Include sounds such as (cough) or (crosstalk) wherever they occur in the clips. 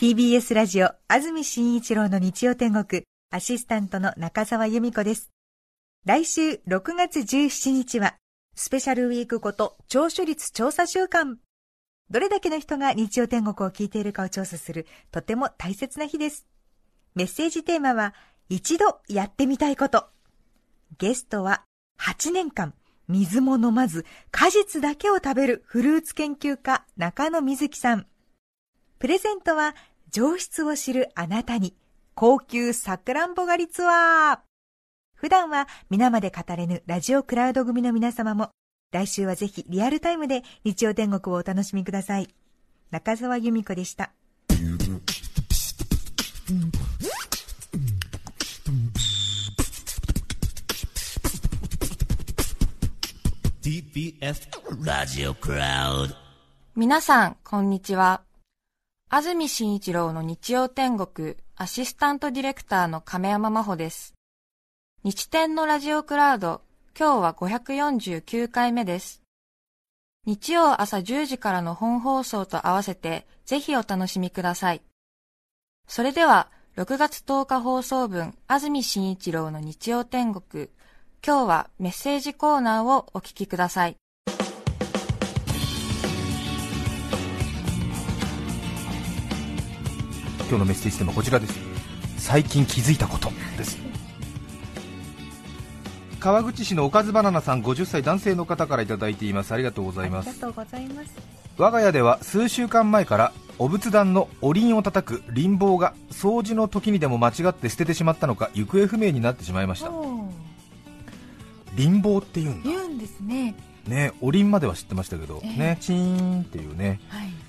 TBS ラジオ安住紳一郎の日曜天国。アシスタントの中澤由美子です。来週6月17日はスペシャルウィークこと聴取率調査週間。どれだけの人が日曜天国を聞いているかを調査するとても大切な日です。メッセージテーマは一度やってみたいこと。ゲストは8年間水も飲まず果実だけを食べるフルーツ研究家中野瑞希さん。プレゼントは上質を知るあなたに高級さくらんぼ狩りツアー。普段は皆まで語れぬラジオクラウド組の皆様も来週はぜひリアルタイムで日曜天国をお楽しみください。中澤由美子でした。TBS ラジオクラウド。皆さん、こんにちは。安住紳一郎の日曜天国アシスタントディレクターの亀山真帆です。日天のラジオクラウド、今日は549回目です。日曜朝10時からの本放送と合わせて、ぜひお楽しみください。それでは、6月10日放送分、安住紳一郎の日曜天国、今日はメッセージコーナーをお聞きください。今日のメッセージテーマはこちらです。最近気づいたこと。です。川口市のおかずバナナさん50歳男性の方からいただいています。ありがとうございます。我が家では数週間前からお仏壇のおりんを叩く輪棒が掃除の時にでも間違って捨ててしまったのか行方不明になってしまいました。輪棒って言うんだ。言うんですね。ねおりんまでは知ってましたけど、えー、ねチーンっていうね、はい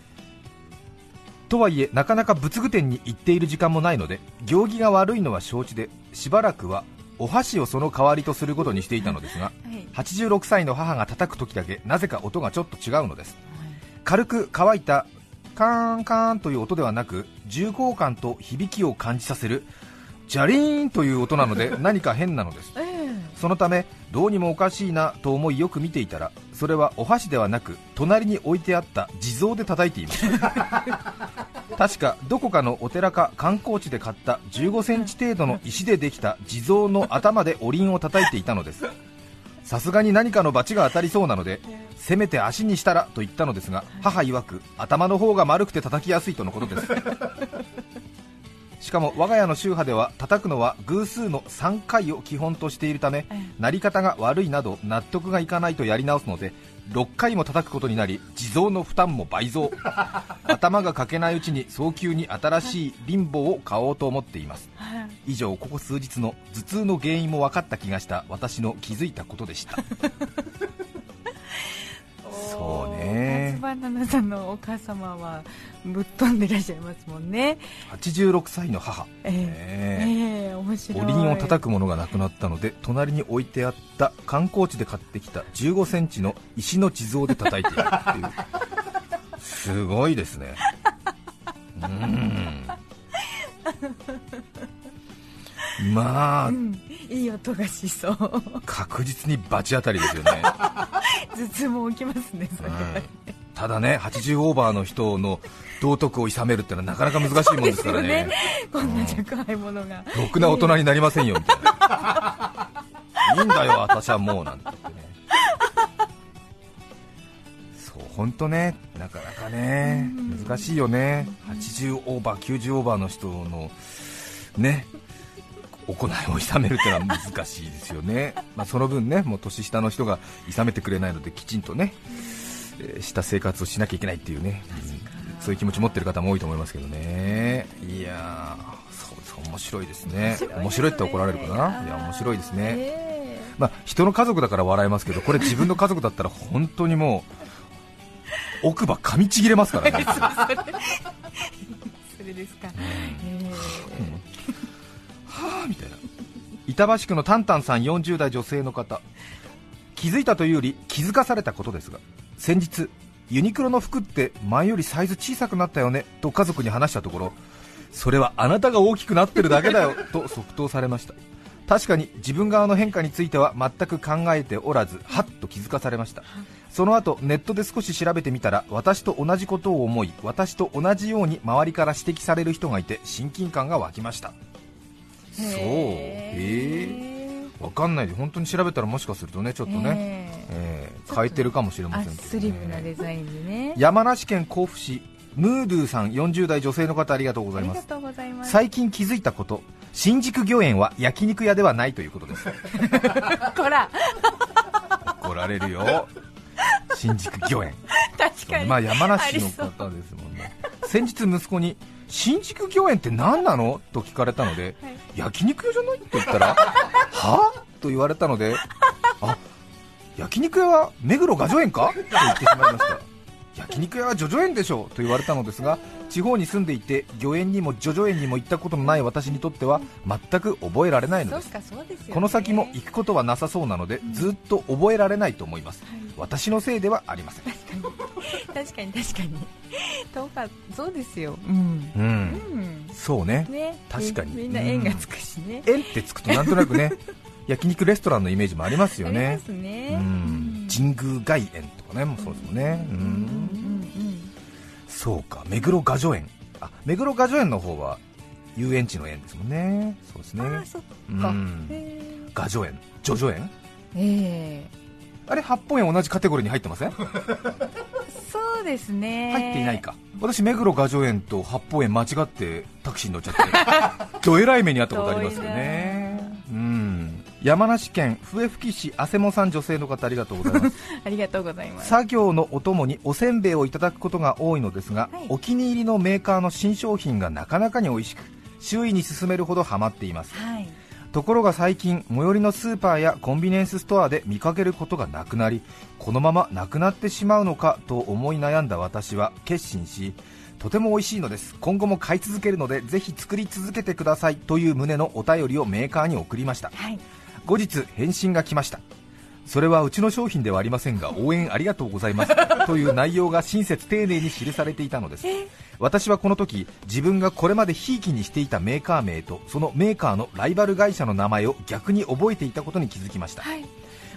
とはいえなかなか仏具店に行っている時間もないので行儀が悪いのは承知でしばらくはお箸をその代わりとすることにしていたのですが、はい、86歳の母が叩く時だけなぜか音がちょっと違うのです、はい、軽く乾いたカーンカーンという音ではなく重厚感と響きを感じさせるジャリーンという音なので (laughs) 何か変なのです、えー、そのためどうにもおかしいなと思いよく見ていたらそれはお箸ではなく隣に置いてあった地蔵で叩いていました (laughs) 確かどこかのお寺か観光地で買った15センチ程度の石でできた地蔵の頭でおりんを叩いていたのです。さすがに何かの罰が当たりそうなのでせめて足にしたらと言ったのですが母曰く頭の方が丸くて叩きやすいとのことです。しかも我が家の宗派では叩くのは偶数の3回を基本としているため、なり方が悪いなど納得がいかないとやり直すので6回も叩くことになり地蔵の負担も倍増。(laughs) 頭がかけないうちに早急に新しいリンボを買おうと思っています。以上ここ数日の頭痛の原因も分かった気がした私の気づいたことでしたバナナさんのお母様はぶっ飛んでいらっしゃいますもんね。86歳の母、えー、え。ー、面白い。おりんを叩くものがなくなったので隣に置いてあった観光地で買ってきた1 5センチの石の地蔵で叩いているっていう。すごいですね。うん。まあ、うん、いい音がしそう。確実に罰当たりですよね。(laughs) 頭痛も起きますねそれ。は、うんただね80オーバーの人の道徳をいさめるってのはなかなか難しいもんですからね。(laughs) ね、こんな弱いものが、ろくな大人になりませんよみたいな。いいんだよ私はもうなんて言ってね。そう本当ね。なかなかね難しいよね。80オーバー90オーバーの人のね行いをいさめるというのは難しいですよね、まあ、その分ねもう年下の人がいさめてくれないのできちんとね、した生活をしなきゃいけないっていうね、うん、そういう気持ち持ってる方も多いと思いますけどね、いやそうです面白いですね、面白いって怒られるかな、いや面白いですね、まあ、人の家族だから笑えますけど、これ自分の家族だったら本当にもう奥歯噛みちぎれますからね。(laughs) それですか、はあみたいな。板橋区のタンタンさん40代女性の方。気づいたというより気づかされたことですが先日ユニクロの服って前よりサイズ小さくなったよねと家族に話したところそれはあなたが大きくなってるだけだよ (laughs) と即答されました。確かに自分側の変化については全く考えておらずはっと気づかされました。その後ネットで少し調べてみたら私と同じことを思い私と同じように周りから指摘される人がいて親近感が湧きました。そう。へえ分かんないで本当に調べたらもしかするとねちょっとね、えー、変えてるかもしれませんけど、ね、スリムなデザインでね。山梨県甲府市ムードゥさん40代女性の方ありがとうございます。最近気づいたこと新宿御苑は焼肉屋ではないということです。(laughs) こら。怒られるよ。新宿御苑。確かに。まあ山梨の方ですもんね。先日息子に新宿御苑って何なの？と聞かれたので、はい、焼肉屋じゃない？って言ったら (laughs) は？と言われたのであ焼肉屋は目黒雅叙園か？と言ってしまいました焼肉屋は叙々苑でしょうと言われたのですが地方に住んでいて御苑にも叙々苑にも行ったことのない私にとっては全く覚えられないのです。この先も行くことはなさそうなのでずっと覚えられないと思います、はい、私のせいではありません。確かに確かに。どうかそうですよ。うん、うん、うん、そうね、ね、確かに。みんな縁がつくしね、縁ってつくとなんとなくね (laughs) 焼肉レストランのイメージもありますよね。ね。うん、神宮外苑。とかね、もそうですもんね。うん、そうか、目黒雅叙園。あ、目黒雅叙園の方は遊園地の園ですもんね。そうですね。あ、そっか。雅叙園、叙々園。ええー、あれ八本園同じカテゴリーに入ってません？(laughs) そうですね。入っていないか。私目黒雅叙園と八方園間違ってタクシーに乗っちゃって、(laughs) どえらい目にあったことありますよね。うん。山梨県笛吹市あせもさん女性の方ありがとうございます。(laughs) ありがとうございます。作業のお供におせんべいをいただくことが多いのですが、はい、お気に入りのメーカーの新商品がなかなかに美味しく周囲に勧めるほどハマっています、はい、ところが最近最寄りのスーパーやコンビニエンスストアで見かけることがなくなりこのままなくなってしまうのかと思い悩んだ私は決心しとても美味しいのです。今後も買い続けるのでぜひ作り続けてください。という旨のお便りをメーカーに送りました、はい後日返信が来ました。それはうちの商品ではありませんが応援ありがとうございます。という内容が親切丁寧に記されていたのです。私はこの時自分がこれまでひいきにしていたメーカー名とそのメーカーのライバル会社の名前を逆に覚えていたことに気づきました、はい、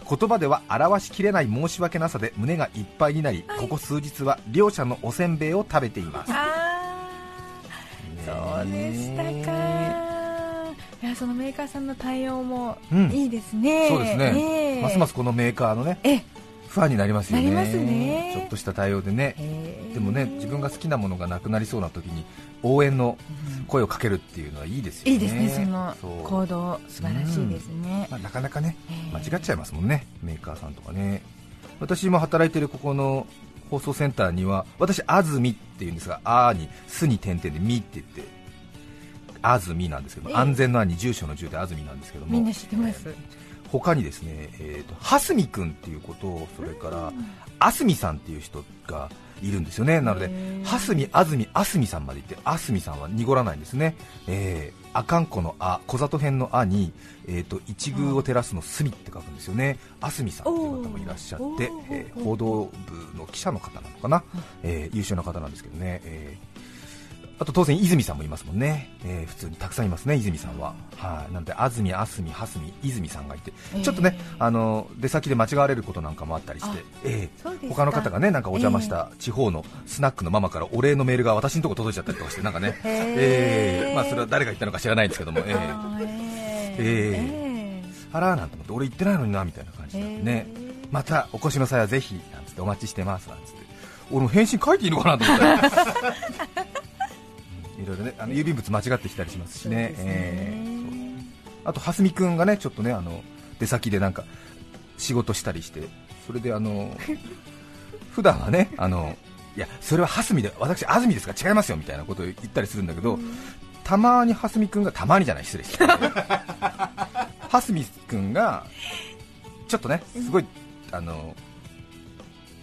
言葉では表しきれない申し訳なさで胸がいっぱいになり、はい、ここ数日は両者のおせんべいを食べています。そうでしたかいやそのメーカーさんの対応もいいですね、うん、そうですね、えー、ますますこのメーカーのねファンになりますよね、ね、ちょっとした対応でね、でもね自分が好きなものがなくなりそうな時に応援の声をかけるっていうのはいいですよね、いいですね、その行動、素晴らしいですね、うん、まあ、なかなかね、間違っちゃいますもんね、メーカーさんとかね。私も働いてるここの放送センターには私、安住っていうんですが、あーに、すに点々でみって言って安住なんですけども、安全の安に住所の住で安住なんですけどもみんな知ってます、えー、他にですね、えーと、蓮見君っていうことそれからあすみさんっていう人がいるんですよね。なので蓮見安住あすみさんまでいってあすみさんは濁らないんですね、えー、あかんこのあ小里編のあに、えーと、一宮を照らすのすみって書くんですよね。あすみさんっていう方もいらっしゃって、えー、報道部の記者の方なのかな、えー、優秀な方なんですけどね、えーあと当然泉さんもいますもんね、えー、普通にたくさんいますね、泉さんは。はい、なんで安住、あすみ、はすみ、泉さんがいて、ちょっとね、あの出先で間違われることなんかもあったりして、えー、他の方がねなんかお邪魔した地方のスナックのママからお礼のメールが私のとこ届いちゃったりとかして、なんかね、えー、まあ、それは誰が言ったのか知らないんですけども、えー、えー、あらなんて思って、俺言ってないのになみたいな感じでね、またお越しの際はぜひなんつってお待ちしてますなんつって、俺も返信書いていいのかなと思って。(laughs) いろいろねあの郵便物間違ってきたりしますしね、ね。えー、あと蓮見君がねちょっとねあの出先でなんか仕事したりして、それであの (laughs) 普段はねあのいやそれは蓮見で私安住ですか？ら違いますよみたいなことを言ったりするんだけど、たまに蓮見君がたまにじゃない失礼して。(laughs) 蓮見君がちょっとねすごいあの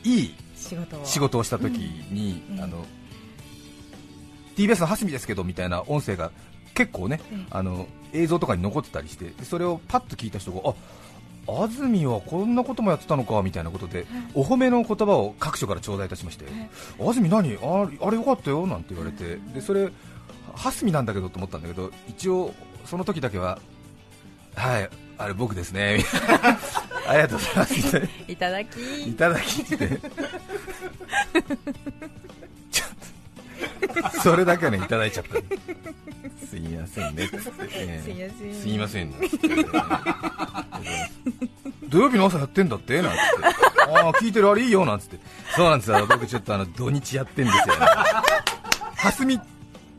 いい仕事を。した時に、うん、あの TBS の蓮見ですけどみたいな音声が結構ね、あの映像とかに残ってたりしてそれをパッと聞いた人があ安住はこんなこともやってたのかみたいなことで、お褒めの言葉を各所から頂戴いたしまして、安住何？ああれよかったよなんて言われて、でそれ、蓮見なんだけどと思ったんだけど、一応その時だけははいあれ僕ですね (laughs) ありがとうございますいただき。いただきって (laughs) それだけはねいただいちゃった。すいませんね。っつって、ええ。すいません。土曜日の朝やってんだって？なんつって。ああ聞いてるあれいいよなんつって。そうなんですよ。僕ちょっとあの土日やってんですよ、ね、蓮見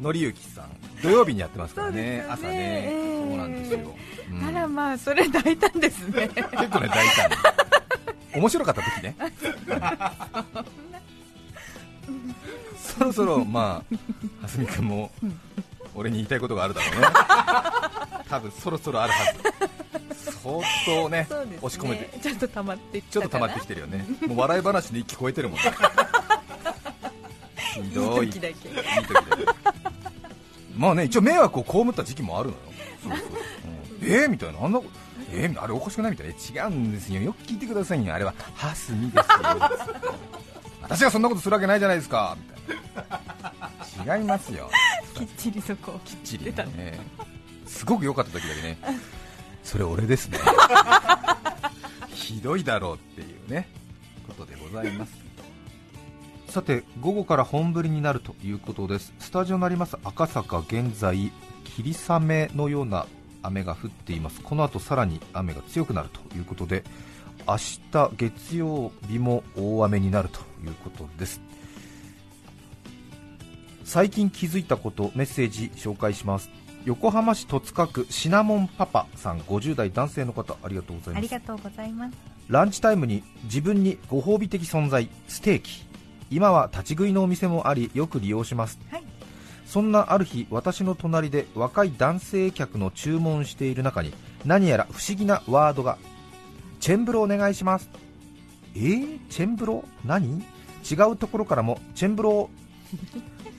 紀之さん。土曜日にやってますからね。ね。朝ね、ええ。そうなんですよ、うん。あらまあそれ大胆ですね。結構ね大胆。に面白かった時ね (laughs) そろそろまあ蓮見君も俺に言いたいことがあるだろうね。多分そろそろあるはず。相当ねね。押し込めて。ちょっと溜まってきちょっと溜まってきてるよね。もう笑い話に聞こえてるもんね。ひどい。いい時だけ。いい時だけ。まあね一応迷惑を被った時期もあるのよ。そうそう、うん、えー、みたいな。あんなえー、あれおかしくない？みたいな。え違うんですよ。よく聞いてくださいよ。あれはハスミですよ。私がそんなことするわけないじゃないですか。みたいな (laughs) 違いますよ。きっちりそこをきっちり出たねねすごく良かった時だけね。それ俺ですね。(laughs) ひどいだろうっていうね。ことでございますさて午後から本降りになるということです。スタジオになります。赤坂現在霧雨のような雨が降っています。この後さらに雨が強くなるということで明日月曜日も大雨になるということです最近気づいたことメッセージ紹介します。横浜市戸塚区シナモンパパさん50代男性の方ありがとうございます。ありがとうございます。ランチタイムに自分にご褒美的存在ステーキ。今は立ち食いのお店もありよく利用します。はい。そんなある日私の隣で若い男性客の注文している中に何やら不思議なワードがチェンブロお願いします。えー、チェンブロ何？違うところからもチェンブロ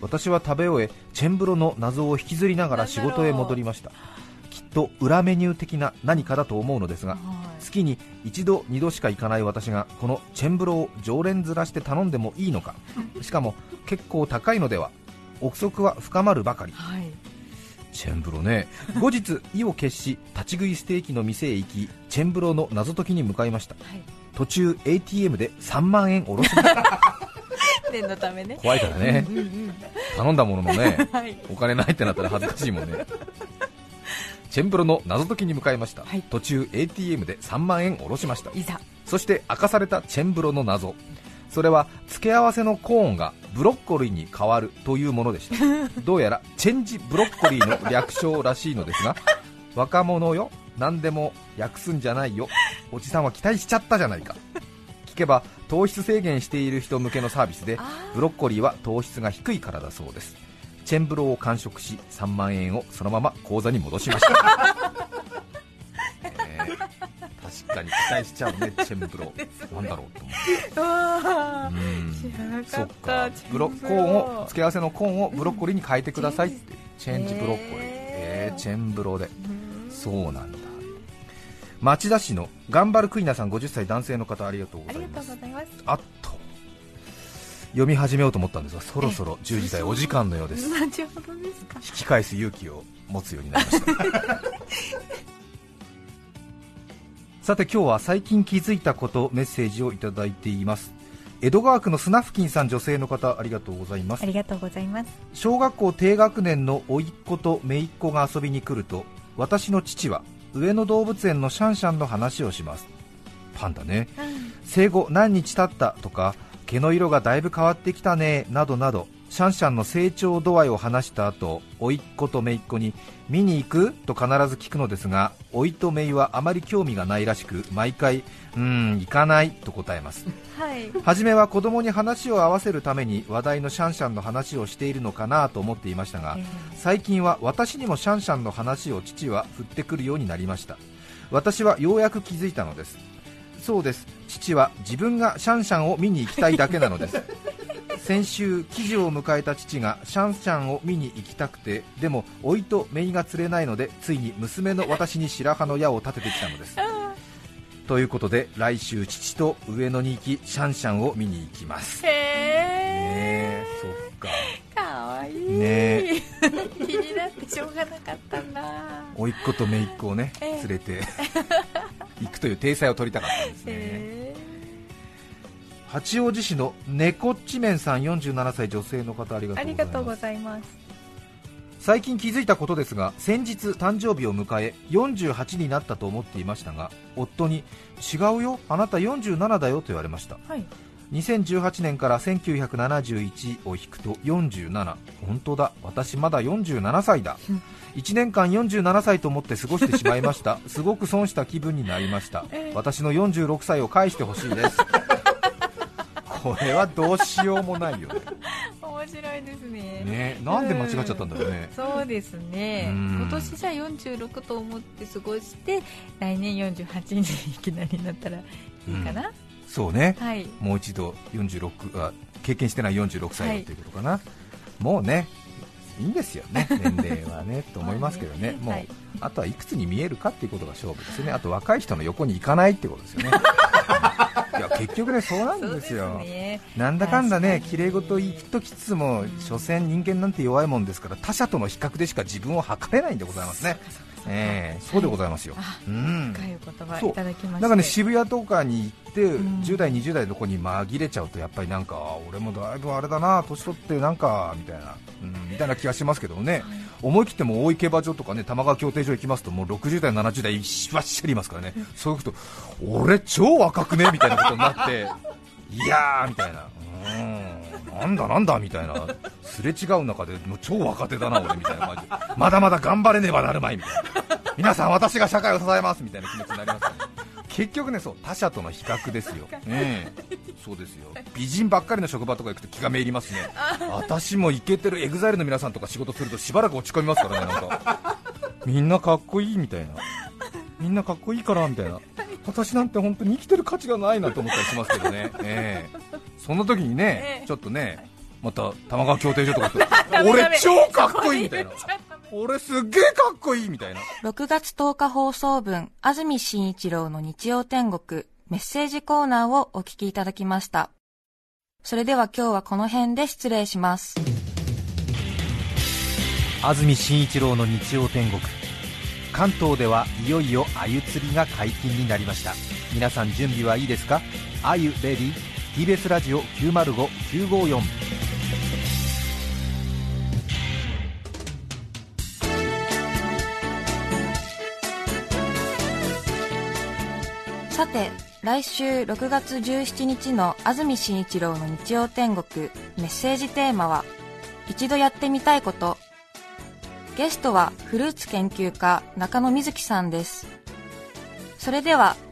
私は食べ終えチェンブロの謎を引きずりながら仕事へ戻りました。きっと裏メニュー的な何かだと思うのですが月に一度二度しか行かない私がこのチェンブロを常連面して頼んでもいいのか。(laughs) しかも結構高いのでは憶測は深まるばかり。はい。チェンブロね。後日意を決し立ち食いステーキの店へ行きチェンブロの謎解きに向かいました。はい。途中 ATM で3万円下ろしました念のためね。怖いからね。うんうん頼んだもののねはい。お金ないってなったら恥ずかしいもんね。(laughs) チェンブロの謎解きに向かいました、はい。途中 ATM で3万円下ろしました。いざ。そして明かされたチェンブロの謎。それは付け合わせのコーンがブロッコリーに変わるというものでした。(laughs) どうやらチェンジブロッコリーの略称らしいのですが若者よ何でも訳すんじゃないよ。おじさんは期待しちゃったじゃないか。聞けば糖質制限している人向けのサービスでブロッコリーは糖質が低いからだそうです。チェンブロを完食し3万円をそのまま口座に戻しました、(laughs) えー確かに期待しちゃうねチェンブロ。なんだろうと思って。そっか。ブロコーンを付け合わせのコーンをブロッコリーに変えてくださいって。チェンジブロッコリー。えー、チェンブロで。そうなんだ町田市の頑張るクイナさん50歳男性の方ありがとうごありがとざいますうございます。あっと。読み始めようと思ったんですがそろそろ10時台お時間のようです。(laughs) 引き返す勇気を持つようになりました。(laughs) さて今日は最近気づいたことメッセージをいただいています。江戸川区のスナフキンさん女性の方ありがとうございます。ありがとうございます。小学校低学年の甥っ子と姪っ子が遊びに来ると私の父は上野動物園のシャンシャンの話をします。パンダね。生後何日経ったとか毛の色がだいぶ変わってきたねなどなどシャンシャンの成長度合いを話した後甥っ子と姪っ子に見に行くと必ず聞くのですが甥いと姪はあまり興味がないらしく毎回うーん行かないと答えます。はい。初めは子供に話を合わせるために話題のシャンシャンの話をしているのかなと思っていましたがえー最近は私にもシャンシャンの話を父は振ってくるようになりました。私はようやく気づいたのです。そうです。父は自分がシャンシャンを見に行きたいだけなのです先週記事を迎えた父がシャンシャンを見に行きたくてでも甥いと姪が釣れないのでついに娘の私に白羽の矢を立ててきたのです。ということで来週父と上野に行きシャンシャンを見に行きます。ねへえそっか。ーかわいい。ね気になっってしょうがなかったんだ甥っ子と姪っ子をね、ええ。連れて行くという体裁を取りたかったんですね、へ八王子市の猫っちめんさん47歳女性の方ありがとうございます。最近気づいたことですが先日誕生日を迎え48になったと思っていましたが夫に違うよあなた47だよと言われました。はい。2018年から1971を引くと47本当だ。私まだ47歳だ。(laughs) 1年間47歳と思って過ごしてしまいました。すごく損した気分になりました。ええ私の46歳を返してほしいですこれはどうしようもないよね。(laughs) 面白いですね。ねなんで間違っちゃったんだろうね。そうですね。うん。今年じゃあ46と思って過ごして来年48にいきなりなったらいいかな、そうね。はい。もう一度46あ経験してない46歳ということかな、もうねいいんですよね (laughs) 年齢はねと思いますけどね、もう、はい。あとはいくつに見えるかっていうことが勝負ですよね。あと若い人の横に行かないってことですよねいや結局ねそうなんそうですよね。なんだかんだね確かに。綺麗事言っときつつも所詮人間なんて弱いもんですから他者との比較でしか自分を測れないんでございますねええそうでございますよ、あうん。深いお言葉いただきましたなんかね渋谷とかに行って、ん。10代、20代の子に紛れちゃうと、やっぱりなんか、あ俺もだいぶあれだな、年取ってなんかみたいな、うん、みたいな気がしますけどね、思い切っても大井競馬場とかね玉川競艇場行きますと、もう60代、70代、しばっしゃりいますからね、そういうこと、俺、超若くね？みたいなことになって、(laughs) いやーみたいな。うんなんだなんだみたいな、すれ違う中でもう超若手だな、俺みたいな。感じで、まだまだ頑張らねばなるまいみたいな、皆さん、私が社会を支えますみたいな気持ちになりますよね、結局ね、そう他者との比較ですよ、ええ。そうですよ。美人ばっかりの職場とか行くと気がめいりますね、私もイケてる EXILE の皆さんとか仕事するとしばらく落ち込みますからね、なんか。みんなかっこいいみたいな、みんなかっこいいからみたいな。私なんて本当に生きてる価値がないなと思ったりしますけどね、ええその時にね、ええ。ちょっとね、また玉川競艇場とか (laughs) 俺超かっこいいみたいな、俺すっげえかっこいいみたいな、6月10日放送分、安住紳一郎の日曜天国、メッセージコーナーをお聞きいただきました。それでは今日はこの辺で失礼します。安住紳一郎の日曜天国。関東ではいよいよ鮎釣りが解禁になりました。皆さん準備はいいですか？鮎レディ TBS ラジオ905954さて、来週6月17日の安住紳一郎の日曜天国メッセージテーマは一度やってみたいこと。ゲストはフルーツ研究家中野瑞希さんです。それでは